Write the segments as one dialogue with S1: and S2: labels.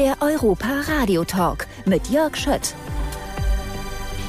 S1: Der Europa Radio Talk mit Jörg Schött.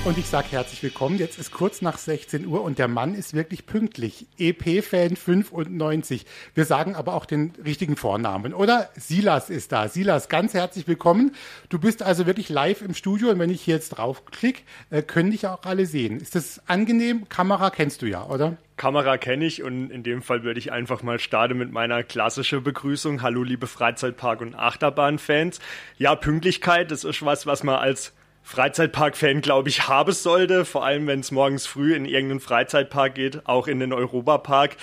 S2: Und ich sage herzlich willkommen. Jetzt ist kurz nach 16 Uhr und der Mann ist wirklich pünktlich. EP-Fan 95. Wir sagen aber auch den richtigen Vornamen, oder? Silas ist da. Silas, ganz herzlich willkommen. Du bist also wirklich live im Studio und wenn ich hier jetzt draufklicke, äh, können dich auch alle sehen. Ist das angenehm? Kamera kennst du ja, oder?
S3: Kamera kenne ich und in dem Fall würde ich einfach mal starten mit meiner klassischen Begrüßung. Hallo liebe Freizeitpark- und Achterbahnfans. Ja, Pünktlichkeit, das ist was, was man als Freizeitpark-Fan, glaube ich, haben sollte. Vor allem, wenn es morgens früh in irgendeinen Freizeitpark geht, auch in den Europapark.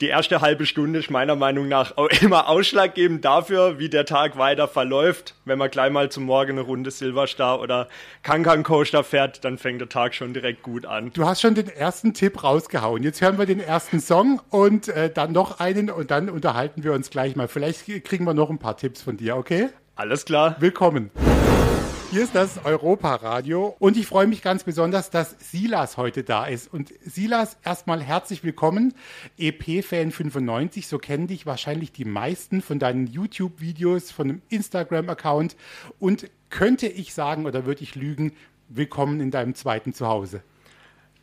S3: Die erste halbe Stunde ist meiner Meinung nach auch immer ausschlaggebend dafür, wie der Tag weiter verläuft. Wenn man gleich mal zum Morgen eine Runde Silverstar oder Kankan Coaster fährt, dann fängt der Tag schon direkt gut an.
S2: Du hast schon den ersten Tipp rausgehauen. Jetzt hören wir den ersten Song und äh, dann noch einen und dann unterhalten wir uns gleich mal. Vielleicht kriegen wir noch ein paar Tipps von dir, okay?
S3: Alles klar.
S2: Willkommen. Hier ist das Europa-Radio und ich freue mich ganz besonders, dass Silas heute da ist. Und Silas, erstmal herzlich willkommen. EP-Fan 95, so kennen dich wahrscheinlich die meisten von deinen YouTube-Videos, von dem Instagram-Account. Und könnte ich sagen oder würde ich lügen, willkommen in deinem zweiten Zuhause.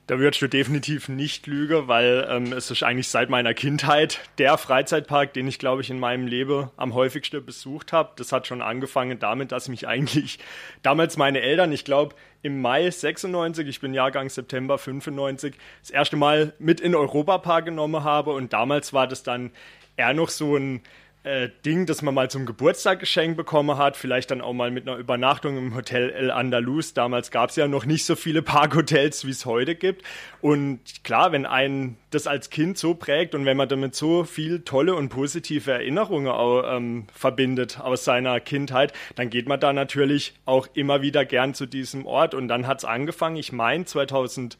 S3: Da würdest du definitiv nicht lügen, weil ähm, es ist eigentlich seit meiner Kindheit der Freizeitpark, den ich, glaube ich, in meinem Leben am häufigsten besucht habe. Das hat schon angefangen damit, dass mich eigentlich damals meine Eltern, ich glaube, im Mai 96, ich bin Jahrgang September 95, das erste Mal mit in Europapark genommen habe. Und damals war das dann eher noch so ein äh, Ding, das man mal zum Geburtstag geschenkt bekommen hat, vielleicht dann auch mal mit einer Übernachtung im Hotel El Andalus. Damals gab es ja noch nicht so viele Parkhotels, wie es heute gibt. Und klar, wenn einen das als Kind so prägt und wenn man damit so viel tolle und positive Erinnerungen auch, ähm, verbindet aus seiner Kindheit, dann geht man da natürlich auch immer wieder gern zu diesem Ort. Und dann hat es angefangen, ich meine 2000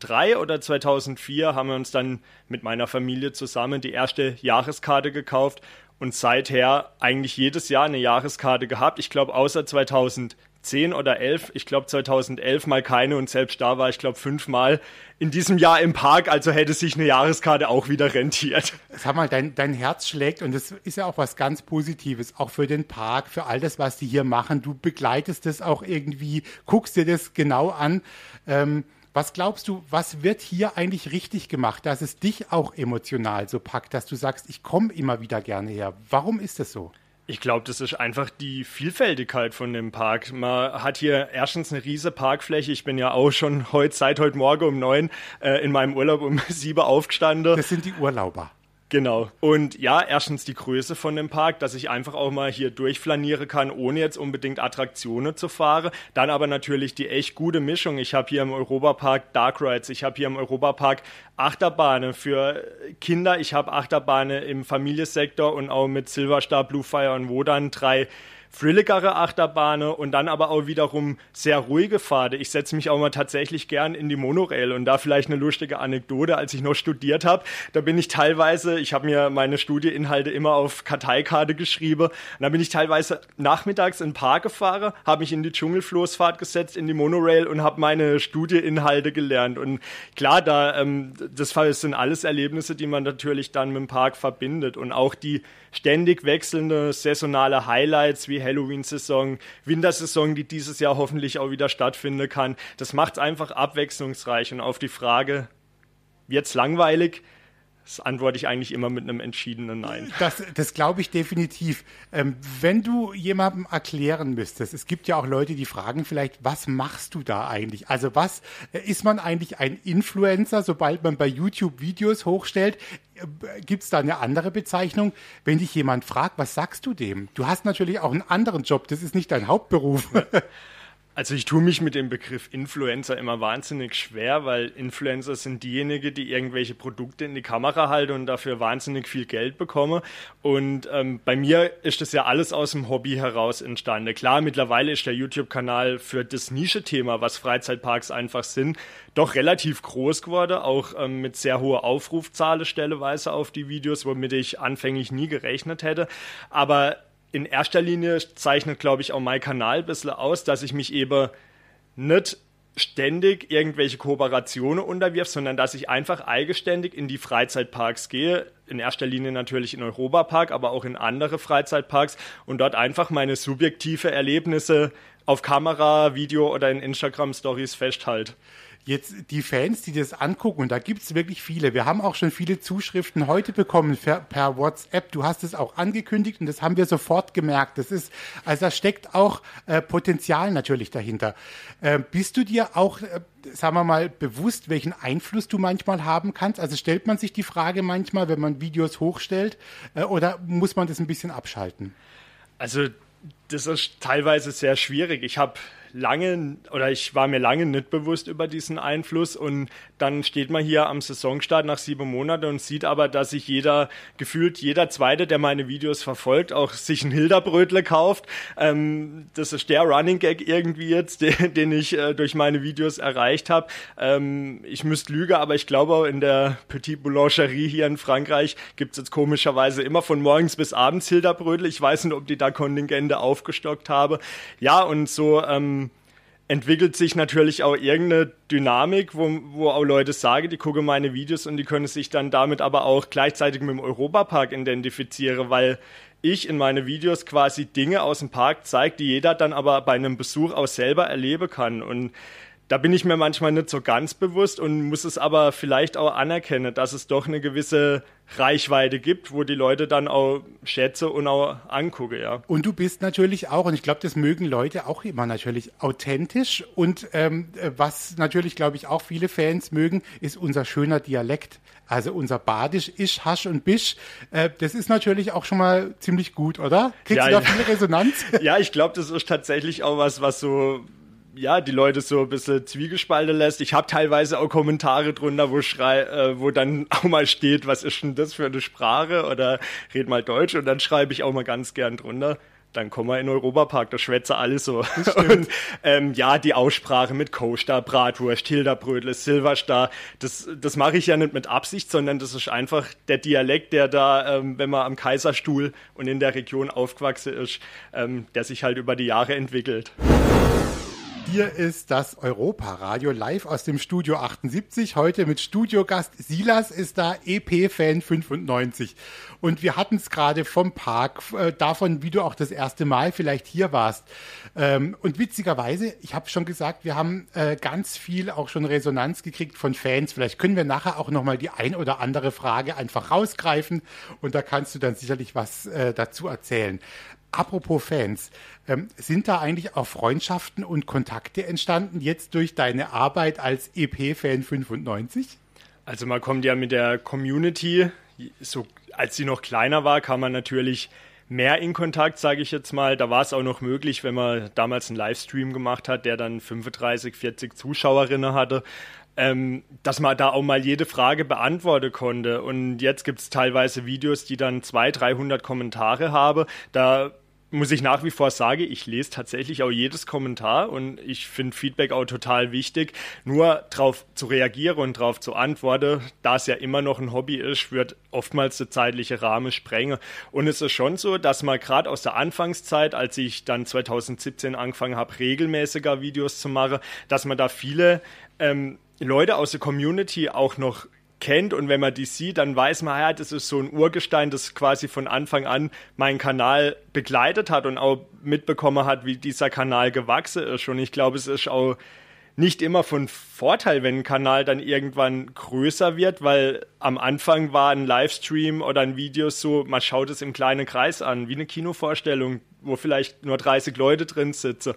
S3: 2003 oder 2004 haben wir uns dann mit meiner Familie zusammen die erste Jahreskarte gekauft und seither eigentlich jedes Jahr eine Jahreskarte gehabt. Ich glaube, außer 2010 oder 11, ich glaube 2011 mal keine und selbst da war ich glaube fünfmal in diesem Jahr im Park, also hätte sich eine Jahreskarte auch wieder rentiert.
S2: Sag mal, dein, dein Herz schlägt und das ist ja auch was ganz Positives, auch für den Park, für all das, was die hier machen. Du begleitest das auch irgendwie, guckst dir das genau an. Ähm, was glaubst du, was wird hier eigentlich richtig gemacht, dass es dich auch emotional so packt, dass du sagst, ich komme immer wieder gerne her? Warum ist das so?
S3: Ich glaube, das ist einfach die Vielfältigkeit von dem Park. Man hat hier erstens eine riesige Parkfläche. Ich bin ja auch schon heute, seit heute Morgen um neun äh, in meinem Urlaub um sieben aufgestanden.
S2: Das sind die Urlauber.
S3: Genau. Und ja, erstens die Größe von dem Park, dass ich einfach auch mal hier durchflanieren kann, ohne jetzt unbedingt Attraktionen zu fahren. Dann aber natürlich die echt gute Mischung. Ich habe hier im Europapark Dark Rides, ich habe hier im Europapark Achterbahnen für Kinder, ich habe Achterbahnen im Familiensektor und auch mit Silverstar, Bluefire und Wodan drei thrilligere Achterbahnen und dann aber auch wiederum sehr ruhige Pfade. Ich setze mich auch mal tatsächlich gern in die Monorail und da vielleicht eine lustige Anekdote, als ich noch studiert habe, da bin ich teilweise, ich habe mir meine Studieinhalte immer auf Karteikarte geschrieben und da bin ich teilweise nachmittags in den Park gefahren, habe mich in die Dschungelfloßfahrt gesetzt, in die Monorail und habe meine Studieinhalte gelernt. Und klar, da ähm, das sind alles Erlebnisse, die man natürlich dann mit dem Park verbindet. Und auch die ständig wechselnde saisonale Highlights wie Halloween-Saison, Wintersaison, die dieses Jahr hoffentlich auch wieder stattfinden kann. Das macht es einfach abwechslungsreich und auf die Frage, wird's langweilig? Das antworte ich eigentlich immer mit einem entschiedenen Nein.
S2: Das, das glaube ich definitiv. Ähm, wenn du jemandem erklären müsstest, es gibt ja auch Leute, die fragen vielleicht, was machst du da eigentlich? Also was, äh, ist man eigentlich ein Influencer, sobald man bei YouTube Videos hochstellt? Äh, gibt es da eine andere Bezeichnung? Wenn dich jemand fragt, was sagst du dem? Du hast natürlich auch einen anderen Job, das ist nicht dein Hauptberuf.
S3: Also ich tue mich mit dem Begriff Influencer immer wahnsinnig schwer, weil Influencer sind diejenigen, die irgendwelche Produkte in die Kamera halten und dafür wahnsinnig viel Geld bekommen. Und ähm, bei mir ist das ja alles aus dem Hobby heraus entstanden. Klar, mittlerweile ist der YouTube-Kanal für das Nische-Thema, was Freizeitparks einfach sind, doch relativ groß geworden, auch ähm, mit sehr hoher Aufrufzahle stelleweise auf die Videos, womit ich anfänglich nie gerechnet hätte. Aber in erster Linie zeichnet, glaube ich, auch mein Kanal ein bisschen aus, dass ich mich eben nicht ständig irgendwelche Kooperationen unterwirft, sondern dass ich einfach eigenständig in die Freizeitparks gehe. In erster Linie natürlich in Europapark, aber auch in andere Freizeitparks und dort einfach meine subjektive Erlebnisse auf Kamera, Video oder in Instagram Stories festhalte
S2: jetzt die Fans, die das angucken, und da gibt es wirklich viele. Wir haben auch schon viele Zuschriften heute bekommen per, WhatsApp. Du hast es auch angekündigt und das haben wir sofort gemerkt. Das ist, also da steckt auch äh, Potenzial natürlich dahinter. Äh, bist du dir auch, äh, sagen wir mal, bewusst, welchen Einfluss du manchmal haben kannst? Also stellt man sich die Frage manchmal, wenn man Videos hochstellt, äh, oder muss man das ein bisschen abschalten?
S3: Also das ist teilweise sehr schwierig. Ich habe lange oder ich war mir lange nicht bewusst über diesen Einfluss und dann steht man hier am Saisonstart nach sieben Monaten und sieht aber, dass sich jeder, gefühlt jeder Zweite, der meine Videos verfolgt, auch sich ein Hilderbrötle kauft. Ähm, das ist der Running Gag irgendwie jetzt, den, den ich äh, durch meine Videos erreicht habe. Ähm, ich müsste lügen, aber ich glaube, in der Petite Boulangerie hier in Frankreich gibt es jetzt komischerweise immer von morgens bis abends Hilderbrötle. Ich weiß nicht, ob die da Kontingente aufgestockt habe. Ja, und so ähm, entwickelt sich natürlich auch irgendeine Dynamik, wo, wo auch Leute sagen, die gucken meine Videos und die können sich dann damit aber auch gleichzeitig mit dem Europapark identifizieren, weil ich in meine Videos quasi Dinge aus dem Park zeige, die jeder dann aber bei einem Besuch auch selber erleben kann. Und da bin ich mir manchmal nicht so ganz bewusst und muss es aber vielleicht auch anerkennen, dass es doch eine gewisse Reichweite gibt, wo die Leute dann auch schätze und auch angucke, ja.
S2: Und du bist natürlich auch, und ich glaube, das mögen Leute auch immer natürlich authentisch und ähm, was natürlich, glaube ich, auch viele Fans mögen, ist unser schöner Dialekt. Also unser Badisch, Isch, Hasch und Bisch, äh, das ist natürlich auch schon mal ziemlich gut, oder? Kriegst ja, du da viel Resonanz?
S3: Ja, ich glaube, das ist tatsächlich auch was, was so ja, die Leute so ein bisschen zwiegespalten lässt. Ich habe teilweise auch Kommentare drunter, wo schrei, äh, wo dann auch mal steht, was ist denn das für eine Sprache oder red mal Deutsch und dann schreibe ich auch mal ganz gern drunter. Dann kommen wir in den Europapark, da schwätze alles so. Und ähm, ja, die Aussprache mit Coaster, Bratwurst, Hilderbrötle, Silverstar, das, das mache ich ja nicht mit Absicht, sondern das ist einfach der Dialekt, der da, ähm, wenn man am Kaiserstuhl und in der Region aufgewachsen ist, ähm, der sich halt über die Jahre entwickelt.
S2: Hier ist das Europa-Radio live aus dem Studio 78. Heute mit Studiogast Silas ist da, EP-Fan 95. Und wir hatten es gerade vom Park, äh, davon, wie du auch das erste Mal vielleicht hier warst. Ähm, und witzigerweise, ich habe schon gesagt, wir haben äh, ganz viel auch schon Resonanz gekriegt von Fans. Vielleicht können wir nachher auch nochmal die ein oder andere Frage einfach rausgreifen und da kannst du dann sicherlich was äh, dazu erzählen. Apropos Fans, ähm, sind da eigentlich auch Freundschaften und Kontakte entstanden jetzt durch deine Arbeit als EP-Fan 95?
S3: Also man kommt ja mit der Community, so als sie noch kleiner war, kam man natürlich mehr in Kontakt, sage ich jetzt mal. Da war es auch noch möglich, wenn man damals einen Livestream gemacht hat, der dann 35, 40 Zuschauerinnen hatte, ähm, dass man da auch mal jede Frage beantworten konnte. Und jetzt gibt es teilweise Videos, die dann 200, 300 Kommentare haben. Da muss ich nach wie vor sagen, ich lese tatsächlich auch jedes Kommentar und ich finde Feedback auch total wichtig. Nur darauf zu reagieren und darauf zu antworten, da es ja immer noch ein Hobby ist, wird oftmals der zeitliche Rahmen sprengen. Und es ist schon so, dass man gerade aus der Anfangszeit, als ich dann 2017 angefangen habe, regelmäßiger Videos zu machen, dass man da viele ähm, Leute aus der Community auch noch kennt und wenn man die sieht, dann weiß man, ja, das ist so ein Urgestein, das quasi von Anfang an meinen Kanal begleitet hat und auch mitbekommen hat, wie dieser Kanal gewachsen ist. Und ich glaube, es ist auch nicht immer von Vorteil, wenn ein Kanal dann irgendwann größer wird, weil am Anfang war ein Livestream oder ein Video so, man schaut es im kleinen Kreis an, wie eine Kinovorstellung, wo vielleicht nur 30 Leute drin sitzen.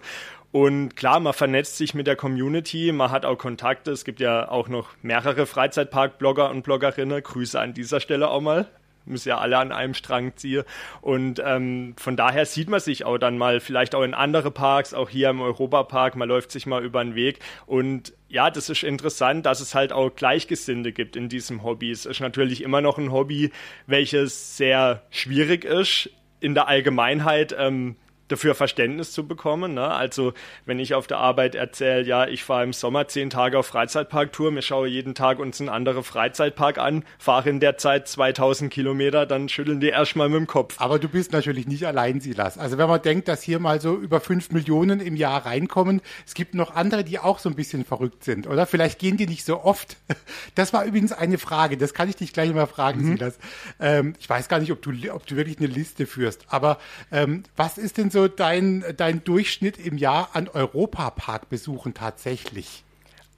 S3: Und klar, man vernetzt sich mit der Community, man hat auch Kontakte. Es gibt ja auch noch mehrere Freizeitpark-Blogger und Bloggerinnen. Grüße an dieser Stelle auch mal. Müssen ja alle an einem Strang ziehen. Und ähm, von daher sieht man sich auch dann mal, vielleicht auch in andere Parks, auch hier im Europapark. Man läuft sich mal über den Weg. Und ja, das ist interessant, dass es halt auch Gleichgesinnte gibt in diesem Hobby. Es ist natürlich immer noch ein Hobby, welches sehr schwierig ist in der Allgemeinheit. Ähm, dafür Verständnis zu bekommen. Ne? Also wenn ich auf der Arbeit erzähle, ja, ich fahre im Sommer zehn Tage auf Freizeitparktour, mir schaue jeden Tag uns einen anderen Freizeitpark an, fahre in der Zeit 2000 Kilometer, dann schütteln die erstmal mit dem Kopf.
S2: Aber du bist natürlich nicht allein, Silas. Also wenn man denkt, dass hier mal so über fünf Millionen im Jahr reinkommen, es gibt noch andere, die auch so ein bisschen verrückt sind, oder? Vielleicht gehen die nicht so oft. Das war übrigens eine Frage, das kann ich dich gleich mal fragen, mhm. Silas. Ähm, ich weiß gar nicht, ob du, ob du wirklich eine Liste führst, aber ähm, was ist denn so dein, dein Durchschnitt im Jahr an Europaparkbesuchen tatsächlich?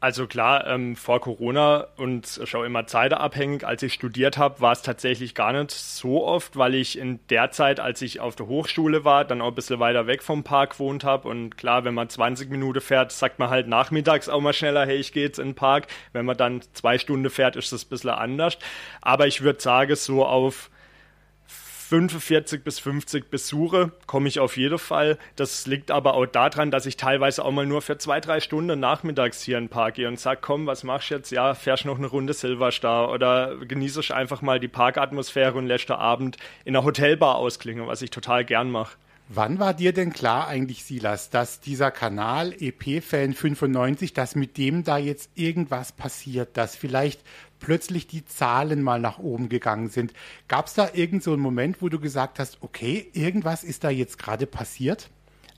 S3: Also klar, ähm, vor Corona und schon immer zeitabhängig, als ich studiert habe, war es tatsächlich gar nicht so oft, weil ich in der Zeit, als ich auf der Hochschule war, dann auch ein bisschen weiter weg vom Park gewohnt habe. Und klar, wenn man 20 Minuten fährt, sagt man halt nachmittags auch mal schneller, hey, ich gehe jetzt in den Park. Wenn man dann zwei Stunden fährt, ist das ein bisschen anders. Aber ich würde sagen, so auf 45 bis 50 Besuche komme ich auf jeden Fall. Das liegt aber auch daran, dass ich teilweise auch mal nur für zwei, drei Stunden nachmittags hier in den Park gehe und sage, komm, was machst du jetzt? Ja, fährst noch eine Runde Silverstar oder genieße einfach mal die Parkatmosphäre und lässt Abend in einer Hotelbar ausklingen, was ich total gern mache.
S2: Wann war dir denn klar eigentlich, Silas, dass dieser Kanal EP-Fan 95, dass mit dem da jetzt irgendwas passiert, dass vielleicht plötzlich die Zahlen mal nach oben gegangen sind? Gab es da irgend so einen Moment, wo du gesagt hast, okay, irgendwas ist da jetzt gerade passiert?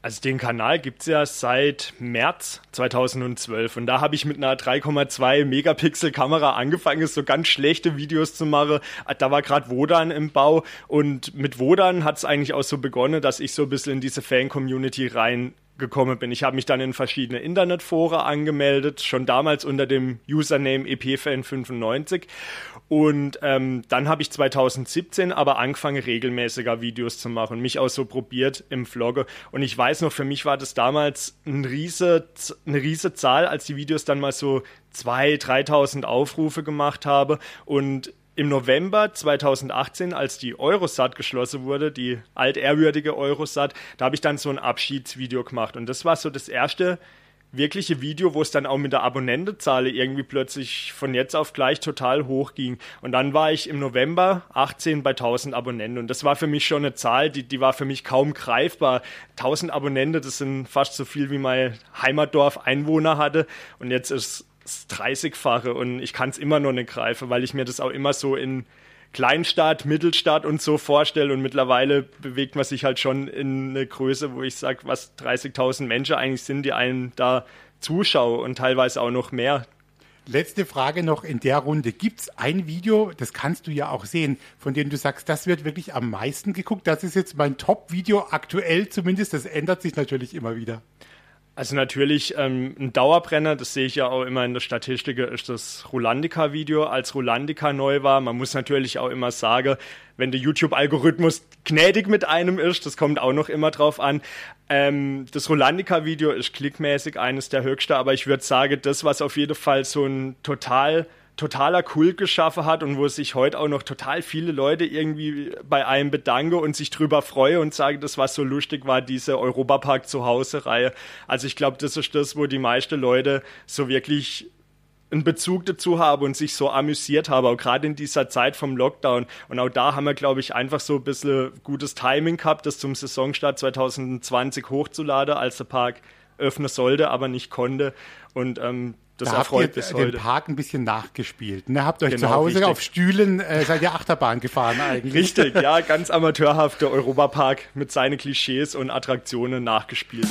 S3: Also den Kanal gibt es ja seit März 2012 und da habe ich mit einer 3,2 Megapixel Kamera angefangen, so ganz schlechte Videos zu machen. Da war gerade Wodan im Bau und mit Wodan hat es eigentlich auch so begonnen, dass ich so ein bisschen in diese Fan-Community rein gekommen bin. Ich habe mich dann in verschiedene Internetforen angemeldet, schon damals unter dem Username epfan95 und ähm, dann habe ich 2017 aber angefangen, regelmäßiger Videos zu machen, mich auch so probiert im Vlogge. Und ich weiß noch, für mich war das damals ein riese, eine riese Zahl, als die Videos dann mal so 2.000, 3.000 Aufrufe gemacht habe. Und im November 2018, als die Eurosat geschlossen wurde, die altehrwürdige Eurosat, da habe ich dann so ein Abschiedsvideo gemacht. Und das war so das erste wirkliche Video, wo es dann auch mit der Abonnentenzahl irgendwie plötzlich von jetzt auf gleich total hoch ging. Und dann war ich im November 18 bei 1000 Abonnenten. Und das war für mich schon eine Zahl, die, die war für mich kaum greifbar. 1000 Abonnenten, das sind fast so viel wie mein Heimatdorf Einwohner hatte. Und jetzt ist es 30-fache und ich kann es immer noch nicht greifen, weil ich mir das auch immer so in Kleinstadt, Mittelstadt und so vorstelle. Und mittlerweile bewegt man sich halt schon in eine Größe, wo ich sage, was 30.000 Menschen eigentlich sind, die einen da zuschauen und teilweise auch noch mehr.
S2: Letzte Frage noch in der Runde. Gibt es ein Video, das kannst du ja auch sehen, von dem du sagst, das wird wirklich am meisten geguckt? Das ist jetzt mein Top-Video aktuell zumindest. Das ändert sich natürlich immer wieder.
S3: Also natürlich ähm, ein Dauerbrenner, das sehe ich ja auch immer in der Statistik, ist das Rolandica-Video, als Rolandica neu war. Man muss natürlich auch immer sagen, wenn der YouTube-Algorithmus gnädig mit einem ist, das kommt auch noch immer drauf an. Ähm, das Rolandica-Video ist klickmäßig eines der höchsten, aber ich würde sagen, das, was auf jeden Fall so ein total totaler Kult geschaffen hat und wo sich heute auch noch total viele Leute irgendwie bei einem bedanke und sich drüber freue und sage, das was so lustig war, diese Europapark zu Hause Reihe. Also ich glaube, das ist das, wo die meisten Leute so wirklich einen Bezug dazu haben und sich so amüsiert haben, auch gerade in dieser Zeit vom Lockdown. Und auch da haben wir, glaube ich, einfach so ein bisschen gutes Timing gehabt, das zum Saisonstart 2020 hochzuladen, als der Park öffnen sollte, aber nicht konnte. Und ähm, das
S2: da erfreut habt ihr bis den heute. Park ein bisschen nachgespielt. Ne? Habt euch genau, zu Hause richtig. auf Stühlen, äh, seid ihr Achterbahn gefahren eigentlich.
S3: Richtig, ja, ganz amateurhafte Europapark mit seinen Klischees und Attraktionen nachgespielt.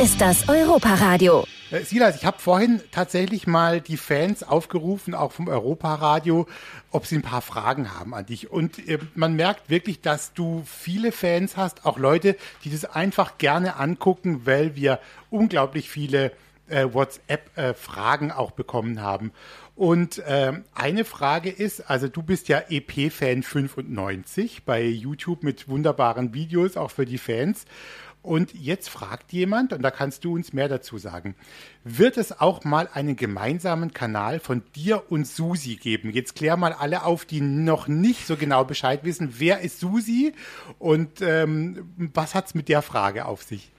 S1: Ist das Europaradio.
S2: Äh, Silas, ich habe vorhin tatsächlich mal die Fans aufgerufen, auch vom Europaradio, ob sie ein paar Fragen haben an dich. Und äh, man merkt wirklich, dass du viele Fans hast, auch Leute, die das einfach gerne angucken, weil wir unglaublich viele äh, WhatsApp-Fragen äh, auch bekommen haben. Und ähm, eine Frage ist, also du bist ja EP-Fan 95 bei YouTube mit wunderbaren Videos, auch für die Fans. Und jetzt fragt jemand, und da kannst du uns mehr dazu sagen, wird es auch mal einen gemeinsamen Kanal von dir und Susi geben? Jetzt klär mal alle auf, die noch nicht so genau Bescheid wissen, wer ist Susi und ähm, was hat's mit der Frage auf sich?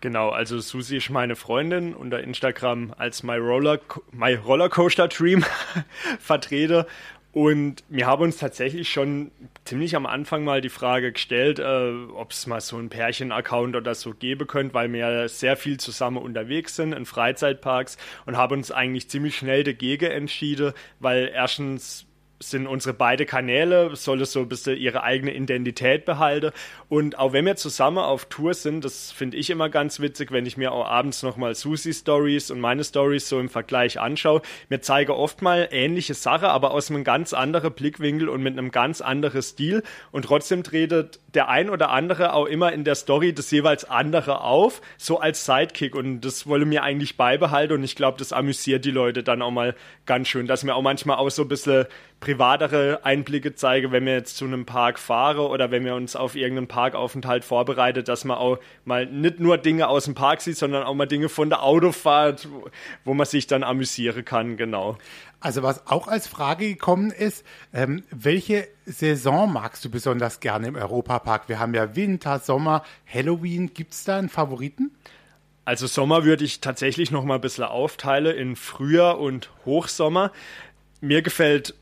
S3: Genau, also Susi ist meine Freundin unter Instagram als My, Roller, My Rollercoaster Dream vertrete. Und wir haben uns tatsächlich schon ziemlich am Anfang mal die Frage gestellt, äh, ob es mal so einen Pärchen-Account oder so geben könnte, weil wir sehr viel zusammen unterwegs sind in Freizeitparks und haben uns eigentlich ziemlich schnell dagegen entschieden, weil erstens sind unsere beide Kanäle, soll es so ein bisschen ihre eigene Identität behalten. Und auch wenn wir zusammen auf Tour sind, das finde ich immer ganz witzig, wenn ich mir auch abends nochmal Susi Stories und meine Stories so im Vergleich anschaue. Mir zeige oft mal ähnliche Sachen, aber aus einem ganz anderen Blickwinkel und mit einem ganz anderen Stil. Und trotzdem tretet der ein oder andere auch immer in der Story das jeweils andere auf, so als Sidekick. Und das wolle mir eigentlich beibehalten. Und ich glaube, das amüsiert die Leute dann auch mal ganz schön, dass mir auch manchmal auch so ein bisschen privatere Einblicke zeige, wenn wir jetzt zu einem Park fahren oder wenn wir uns auf irgendeinen Parkaufenthalt vorbereitet, dass man auch mal nicht nur Dinge aus dem Park sieht, sondern auch mal Dinge von der Autofahrt, wo man sich dann amüsieren kann, genau.
S2: Also was auch als Frage gekommen ist, ähm, welche Saison magst du besonders gerne im Europapark? Wir haben ja Winter, Sommer, Halloween. Gibt es da einen Favoriten?
S3: Also Sommer würde ich tatsächlich noch mal ein bisschen aufteilen in Frühjahr und Hochsommer. Mir gefällt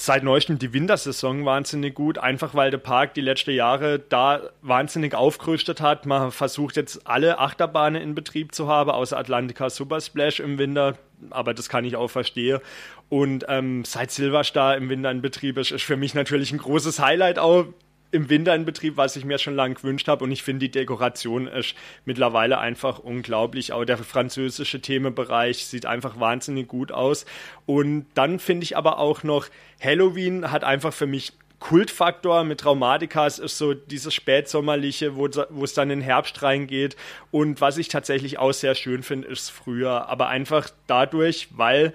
S3: seit neuestem die Wintersaison wahnsinnig gut, einfach weil der Park die letzten Jahre da wahnsinnig aufgerüstet hat. Man versucht jetzt alle Achterbahnen in Betrieb zu haben, außer Atlantica Super Splash im Winter, aber das kann ich auch verstehen. Und ähm, seit Silverstar im Winter in Betrieb ist, ist für mich natürlich ein großes Highlight auch im Winter in Betrieb, was ich mir schon lange gewünscht habe. Und ich finde, die Dekoration ist mittlerweile einfach unglaublich. Auch der französische Themenbereich sieht einfach wahnsinnig gut aus. Und dann finde ich aber auch noch, Halloween hat einfach für mich Kultfaktor mit Traumatika. Es ist so dieses spätsommerliche, wo, wo es dann in den Herbst reingeht. Und was ich tatsächlich auch sehr schön finde, ist früher. Aber einfach dadurch, weil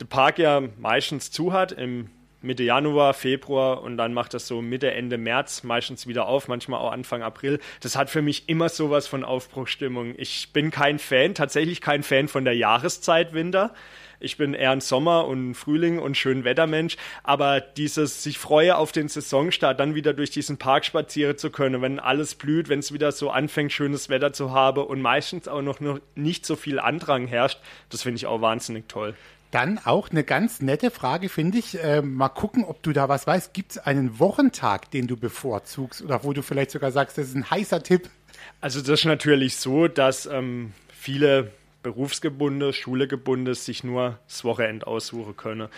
S3: der Park ja meistens zu hat im Mitte Januar, Februar und dann macht das so Mitte, Ende März meistens wieder auf, manchmal auch Anfang April. Das hat für mich immer sowas von Aufbruchstimmung. Ich bin kein Fan, tatsächlich kein Fan von der Jahreszeit Winter. Ich bin eher ein Sommer- und Frühling- und Schönwettermensch, aber dieses sich freue auf den Saisonstart, dann wieder durch diesen Park spazieren zu können, wenn alles blüht, wenn es wieder so anfängt, schönes Wetter zu haben und meistens auch noch nicht so viel Andrang herrscht, das finde ich auch wahnsinnig toll.
S2: Dann auch eine ganz nette Frage, finde ich. Äh, mal gucken, ob du da was weißt. Gibt es einen Wochentag, den du bevorzugst oder wo du vielleicht sogar sagst, das ist ein heißer Tipp?
S3: Also das ist natürlich so, dass ähm, viele Berufsgebunde, Schulegebunde sich nur das Wochenende aussuchen können.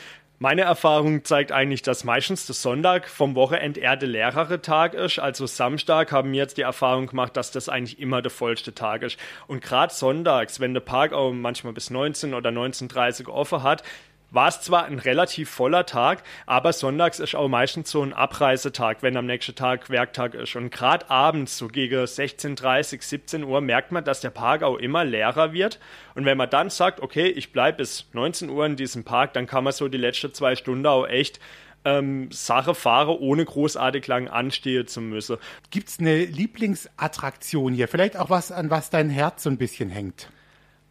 S3: Meine Erfahrung zeigt eigentlich, dass meistens der Sonntag vom Wochenende eher der leerere Tag ist. Also Samstag haben wir jetzt die Erfahrung gemacht, dass das eigentlich immer der vollste Tag ist. Und gerade sonntags, wenn der Park auch manchmal bis 19 oder 19.30 Uhr offen hat, war es zwar ein relativ voller Tag, aber sonntags ist auch meistens so ein Abreisetag, wenn am nächsten Tag Werktag ist. Und gerade abends, so gegen 16.30, 17 Uhr, merkt man, dass der Park auch immer leerer wird. Und wenn man dann sagt, okay, ich bleibe bis 19 Uhr in diesem Park, dann kann man so die letzten zwei Stunden auch echt ähm, Sache fahre, ohne großartig lang anstehen zu müssen.
S2: Gibt es eine Lieblingsattraktion hier? Vielleicht auch was, an was dein Herz so ein bisschen hängt?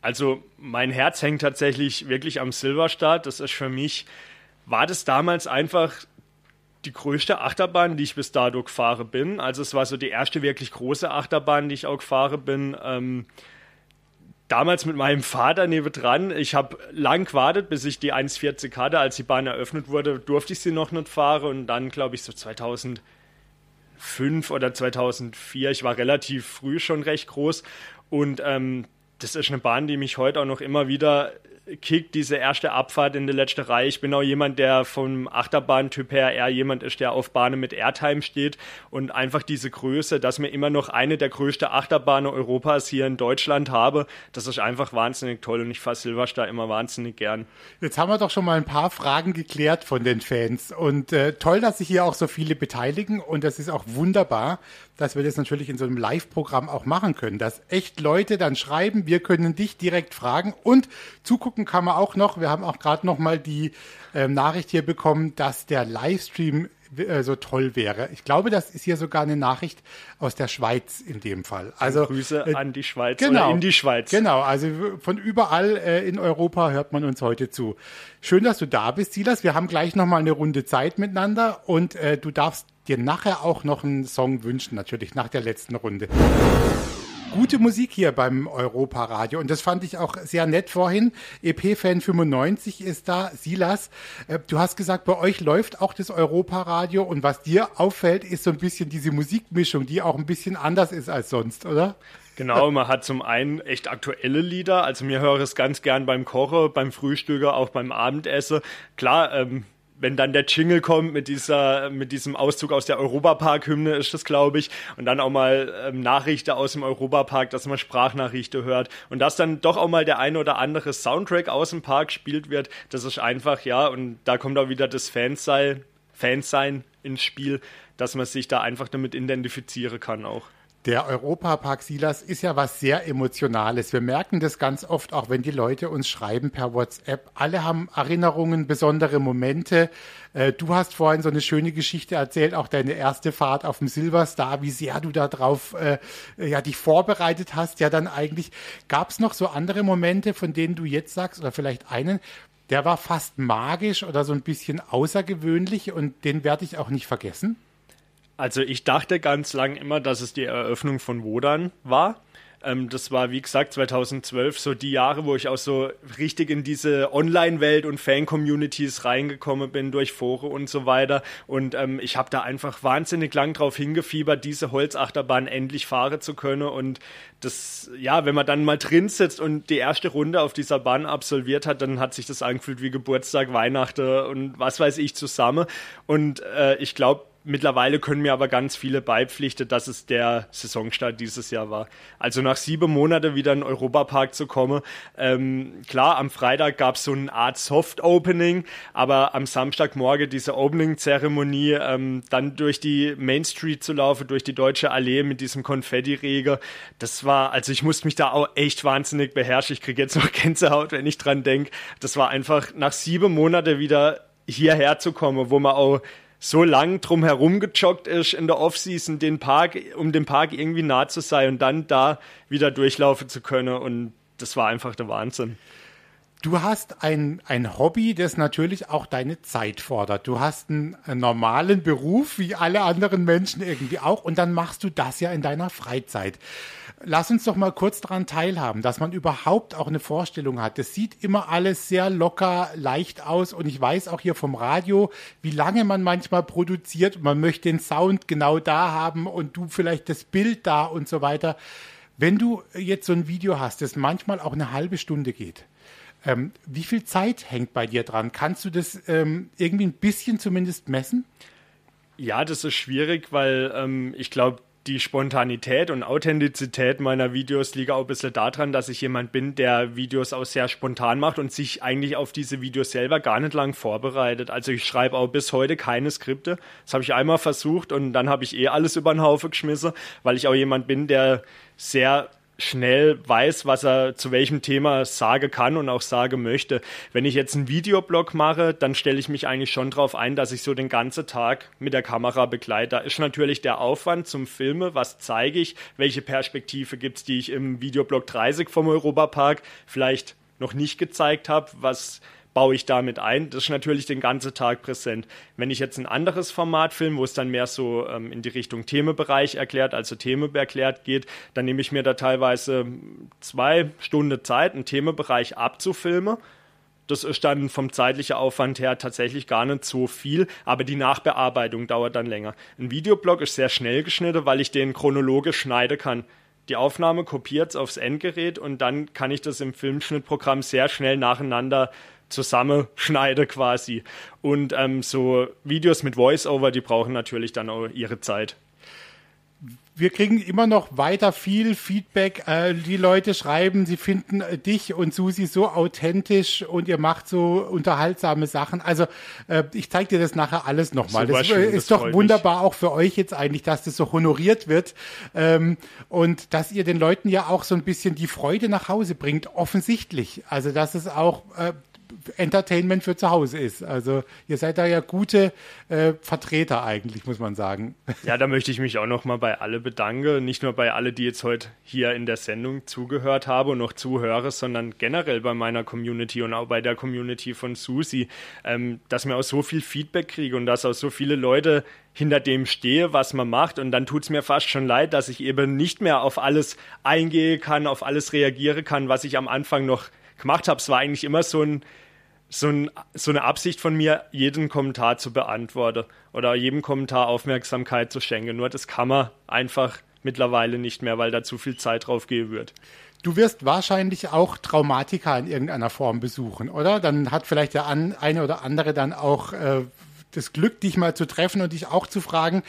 S3: Also mein Herz hängt tatsächlich wirklich am Silverstart. Das ist für mich, war das damals einfach die größte Achterbahn, die ich bis dato gefahren bin. Also es war so die erste wirklich große Achterbahn, die ich auch gefahren bin. Ähm, damals mit meinem Vater nebendran. Ich habe lang gewartet, bis ich die 1,40 hatte. Als die Bahn eröffnet wurde, durfte ich sie noch nicht fahren. Und dann, glaube ich, so 2005 oder 2004, ich war relativ früh schon recht groß. Und ähm, das ist eine Bahn, die mich heute auch noch immer wieder kickt, diese erste Abfahrt in die letzte Reihe. Ich bin auch jemand, der vom Achterbahntyp her eher jemand ist, der auf Bahnen mit Airtime steht und einfach diese Größe, dass mir immer noch eine der größten Achterbahnen Europas hier in Deutschland habe, das ist einfach wahnsinnig toll und ich fahre Silverstar immer wahnsinnig gern.
S2: Jetzt haben wir doch schon mal ein paar Fragen geklärt von den Fans und äh, toll, dass sich hier auch so viele beteiligen und das ist auch wunderbar. Dass wir das natürlich in so einem Live-Programm auch machen können, dass echt Leute dann schreiben, wir können dich direkt fragen und zugucken kann man auch noch. Wir haben auch gerade noch mal die äh, Nachricht hier bekommen, dass der Livestream äh, so toll wäre. Ich glaube, das ist hier sogar eine Nachricht aus der Schweiz in dem Fall. Also
S3: Grüße äh, an die Schweiz
S2: genau,
S3: oder in die Schweiz.
S2: Genau, also von überall äh, in Europa hört man uns heute zu. Schön, dass du da bist, Silas. Wir haben gleich noch mal eine Runde Zeit miteinander und äh, du darfst dir nachher auch noch einen Song wünschen, natürlich nach der letzten Runde gute Musik hier beim Europa-Radio. Und das fand ich auch sehr nett vorhin. EP-Fan 95 ist da. Silas, äh, du hast gesagt, bei euch läuft auch das Europa-Radio. Und was dir auffällt, ist so ein bisschen diese Musikmischung, die auch ein bisschen anders ist als sonst, oder?
S3: Genau, man hat zum einen echt aktuelle Lieder. Also mir höre es ganz gern beim Kochen, beim Frühstücker, auch beim Abendessen. Klar, ähm, wenn dann der Jingle kommt mit dieser, mit diesem Auszug aus der Europapark-Hymne ist das, glaube ich, und dann auch mal ähm, Nachrichten aus dem Europapark, dass man Sprachnachrichten hört und dass dann doch auch mal der eine oder andere Soundtrack aus dem Park gespielt wird, das ist einfach, ja, und da kommt auch wieder das Fansein, Fansein ins Spiel, dass man sich da einfach damit identifizieren kann auch.
S2: Der Europapark Silas ist ja was sehr Emotionales. Wir merken das ganz oft, auch wenn die Leute uns schreiben per WhatsApp. Alle haben Erinnerungen, besondere Momente. Äh, du hast vorhin so eine schöne Geschichte erzählt, auch deine erste Fahrt auf dem Silverstar, wie sehr du darauf äh, ja, dich vorbereitet hast. Ja, dann eigentlich gab es noch so andere Momente, von denen du jetzt sagst, oder vielleicht einen, der war fast magisch oder so ein bisschen außergewöhnlich und den werde ich auch nicht vergessen.
S3: Also ich dachte ganz lang immer, dass es die Eröffnung von Wodan war. Ähm, das war, wie gesagt, 2012 so die Jahre, wo ich auch so richtig in diese Online-Welt und Fan-Communities reingekommen bin durch Foren und so weiter. Und ähm, ich habe da einfach wahnsinnig lang drauf hingefiebert, diese Holzachterbahn endlich fahren zu können. Und das, ja, wenn man dann mal drin sitzt und die erste Runde auf dieser Bahn absolviert hat, dann hat sich das angefühlt wie Geburtstag, Weihnachten und was weiß ich zusammen. Und äh, ich glaube, Mittlerweile können mir aber ganz viele beipflichten, dass es der Saisonstart dieses Jahr war. Also nach sieben Monaten wieder in den Europapark zu kommen. Ähm, klar, am Freitag gab es so eine Art Soft-Opening, aber am Samstagmorgen diese Opening-Zeremonie, ähm, dann durch die Main Street zu laufen, durch die Deutsche Allee mit diesem Konfetti-Regen, das war, also ich musste mich da auch echt wahnsinnig beherrschen. Ich kriege jetzt noch Gänsehaut, wenn ich dran denke. Das war einfach nach sieben Monaten wieder hierher zu kommen, wo man auch so lang drum herum gejoggt ist in der Offseason, den Park, um dem Park irgendwie nah zu sein und dann da wieder durchlaufen zu können. Und das war einfach der Wahnsinn.
S2: Du hast ein, ein Hobby, das natürlich auch deine Zeit fordert. Du hast einen, einen, normalen Beruf, wie alle anderen Menschen irgendwie auch, und dann machst du das ja in deiner Freizeit. Lass uns doch mal kurz daran teilhaben, dass man überhaupt auch eine Vorstellung hat. Das sieht immer alles sehr locker, leicht aus und ich weiß auch hier vom Radio, wie lange man manchmal produziert. Man möchte den Sound genau da haben und du vielleicht das Bild da und so weiter. Wenn du jetzt so ein Video hast, das manchmal auch eine halbe Stunde geht, ähm, wie viel Zeit hängt bei dir dran? Kannst du das ähm, irgendwie ein bisschen zumindest messen?
S3: Ja, das ist schwierig, weil ähm, ich glaube, die Spontanität und Authentizität meiner Videos liegt auch ein bisschen daran, dass ich jemand bin, der Videos auch sehr spontan macht und sich eigentlich auf diese Videos selber gar nicht lang vorbereitet. Also ich schreibe auch bis heute keine Skripte. Das habe ich einmal versucht und dann habe ich eh alles über den Haufen geschmissen, weil ich auch jemand bin, der sehr schnell weiß, was er zu welchem Thema sagen kann und auch sagen möchte. Wenn ich jetzt einen Videoblog mache, dann stelle ich mich eigentlich schon darauf ein, dass ich so den ganzen Tag mit der Kamera begleite. Da ist natürlich der Aufwand zum Filme, was zeige ich, welche Perspektive gibt es, die ich im Videoblog 30 vom Europapark vielleicht noch nicht gezeigt habe, was baue ich damit ein. Das ist natürlich den ganzen Tag präsent. Wenn ich jetzt ein anderes Format filme, wo es dann mehr so ähm, in die Richtung Themenbereich erklärt, also Themen erklärt geht, dann nehme ich mir da teilweise zwei Stunden Zeit, einen Themenbereich abzufilmen. Das ist dann vom zeitlichen Aufwand her tatsächlich gar nicht so viel, aber die Nachbearbeitung dauert dann länger. Ein Videoblog ist sehr schnell geschnitten, weil ich den chronologisch schneiden kann die Aufnahme kopiert es aufs Endgerät und dann kann ich das im Filmschnittprogramm sehr schnell nacheinander zusammenschneide quasi. Und ähm, so Videos mit Voice-Over, die brauchen natürlich dann auch ihre Zeit.
S2: wir kriegen immer noch weiter viel Feedback. Äh, die Leute schreiben, sie finden äh, dich und Susi so authentisch und ihr macht so unterhaltsame Sachen. Also äh, ich zeige dir das nachher alles nochmal. Das schön, ist das doch wunderbar mich. auch für euch jetzt eigentlich, dass das so honoriert wird ähm, und dass ihr den Leuten ja auch so ein bisschen die Freude nach Hause bringt, offensichtlich. Also dass es auch äh, Entertainment für zu Hause ist. Also ihr seid da ja gute äh, Vertreter eigentlich, muss man sagen.
S3: Ja, da möchte ich mich auch nochmal bei alle bedanken. Nicht nur bei alle, die jetzt heute hier in der Sendung zugehört haben und noch zuhöre, sondern generell bei meiner Community und auch bei der Community von Susi, ähm, dass mir auch so viel Feedback kriege und dass auch so viele Leute hinter dem stehe, was man macht. Und dann tut es mir fast schon leid, dass ich eben nicht mehr auf alles eingehe kann, auf alles reagieren kann, was ich am Anfang noch gemacht habe. Es war eigentlich immer so ein so, ein, so, eine Absicht von mir, jeden Kommentar zu beantworten oder jedem Kommentar Aufmerksamkeit zu schenken. Nur das kann man einfach mittlerweile nicht mehr, weil da zu viel Zeit drauf gehen wird.
S2: Du wirst wahrscheinlich auch Traumatiker in irgendeiner Form besuchen, oder? Dann hat vielleicht der eine oder andere dann auch äh, das Glück, dich mal zu treffen und dich auch zu fragen,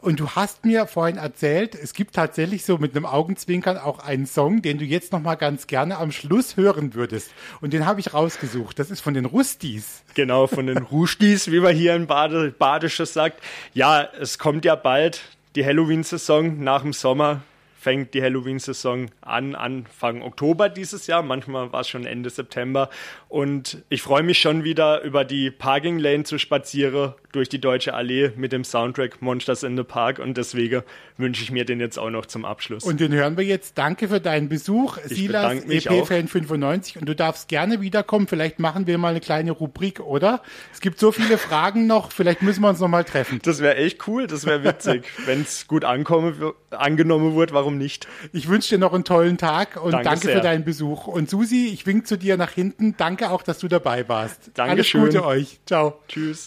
S2: und du hast mir vorhin erzählt, es gibt tatsächlich so mit einem Augenzwinkern auch einen Song, den du jetzt noch mal ganz gerne am Schluss hören würdest. Und den habe ich rausgesucht. Das ist von den Rustis.
S3: Genau, von den Rustis, wie man hier in Bade, Badisches sagt. Ja, es kommt ja bald die Halloween-Saison nach dem Sommer fängt die Halloween-Saison an, Anfang Oktober dieses Jahr. Manchmal war es schon Ende September. Und ich freue mich schon wieder über die Parking Lane zu spazieren durch die Deutsche Allee mit dem Soundtrack Monsters in the Park. Und deswegen wünsche ich mir den jetzt auch noch zum Abschluss.
S2: Und den hören wir jetzt. Danke für deinen Besuch, ich Silas, EP-Fan 95. Und du darfst gerne wiederkommen. Vielleicht machen wir mal eine kleine Rubrik, oder? Es gibt so viele Fragen noch. Vielleicht müssen wir uns noch mal treffen.
S3: Das wäre echt cool. Das wäre witzig. Wenn es gut ankommen, angenommen wird, warum nicht?
S2: Ich wünsche dir noch einen tollen Tag und danke, danke für deinen Besuch. Und Susi, ich wink zu dir nach hinten. Danke auch, dass du dabei warst.
S3: Dankeschön.
S2: Alles Gute euch. Ciao.
S3: Tschüss.